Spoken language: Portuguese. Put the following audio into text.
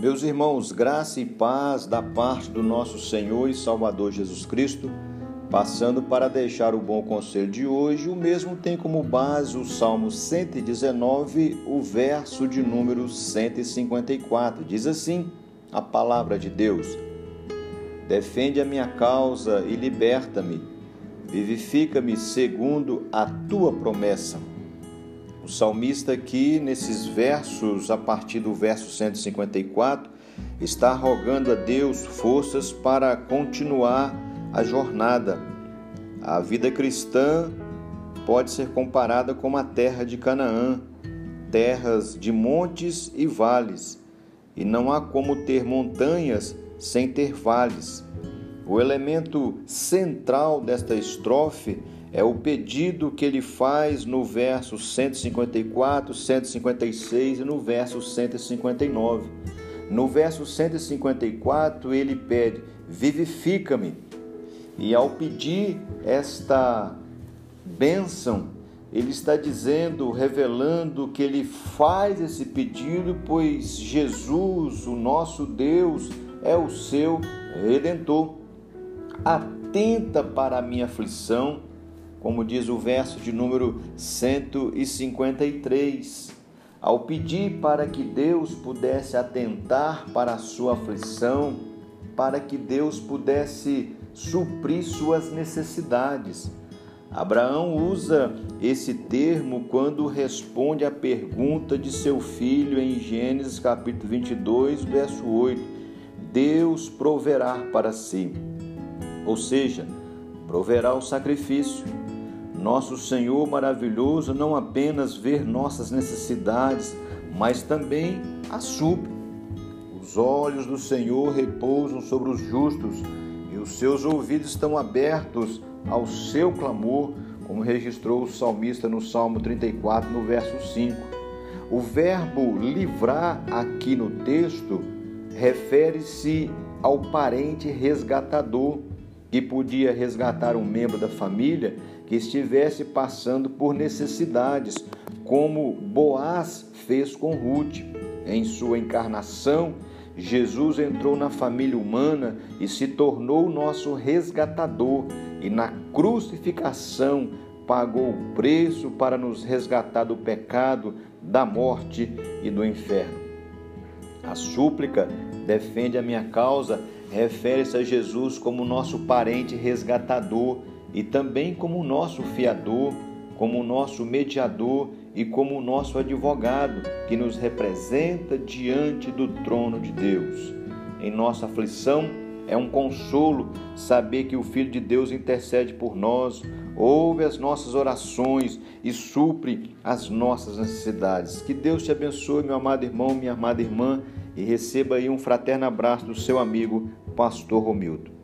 Meus irmãos, graça e paz da parte do nosso Senhor e Salvador Jesus Cristo, passando para deixar o bom conselho de hoje, o mesmo tem como base o Salmo 119, o verso de número 154. Diz assim a palavra de Deus: Defende a minha causa e liberta-me, vivifica-me segundo a tua promessa. O salmista aqui, nesses versos, a partir do verso 154, está rogando a Deus forças para continuar a jornada. A vida cristã pode ser comparada com a terra de Canaã, terras de montes e vales, e não há como ter montanhas sem ter vales. O elemento central desta estrofe é o pedido que ele faz no verso 154, 156 e no verso 159. No verso 154, ele pede: Vivifica-me. E ao pedir esta bênção, ele está dizendo, revelando que ele faz esse pedido, pois Jesus, o nosso Deus, é o seu redentor. Atenta para a minha aflição como diz o verso de número 153. Ao pedir para que Deus pudesse atentar para a sua aflição, para que Deus pudesse suprir suas necessidades. Abraão usa esse termo quando responde à pergunta de seu filho em Gênesis capítulo 22, verso 8: Deus proverá para si. Ou seja, proverá o sacrifício, nosso Senhor maravilhoso não apenas vê nossas necessidades, mas também as supre. Os olhos do Senhor repousam sobre os justos e os seus ouvidos estão abertos ao seu clamor, como registrou o salmista no Salmo 34, no verso 5. O verbo livrar aqui no texto refere-se ao parente resgatador que podia resgatar um membro da família que estivesse passando por necessidades, como Boaz fez com Ruth. Em sua encarnação, Jesus entrou na família humana e se tornou nosso resgatador, e na crucificação pagou o preço para nos resgatar do pecado, da morte e do inferno. A súplica defende a minha causa refere-se a Jesus como nosso parente resgatador e também como nosso fiador, como nosso mediador e como nosso advogado que nos representa diante do trono de Deus. Em nossa aflição, é um consolo saber que o Filho de Deus intercede por nós, ouve as nossas orações e supre as nossas necessidades. Que Deus te abençoe, meu amado irmão, minha amada irmã, e receba aí um fraterno abraço do seu amigo, Pastor Romildo.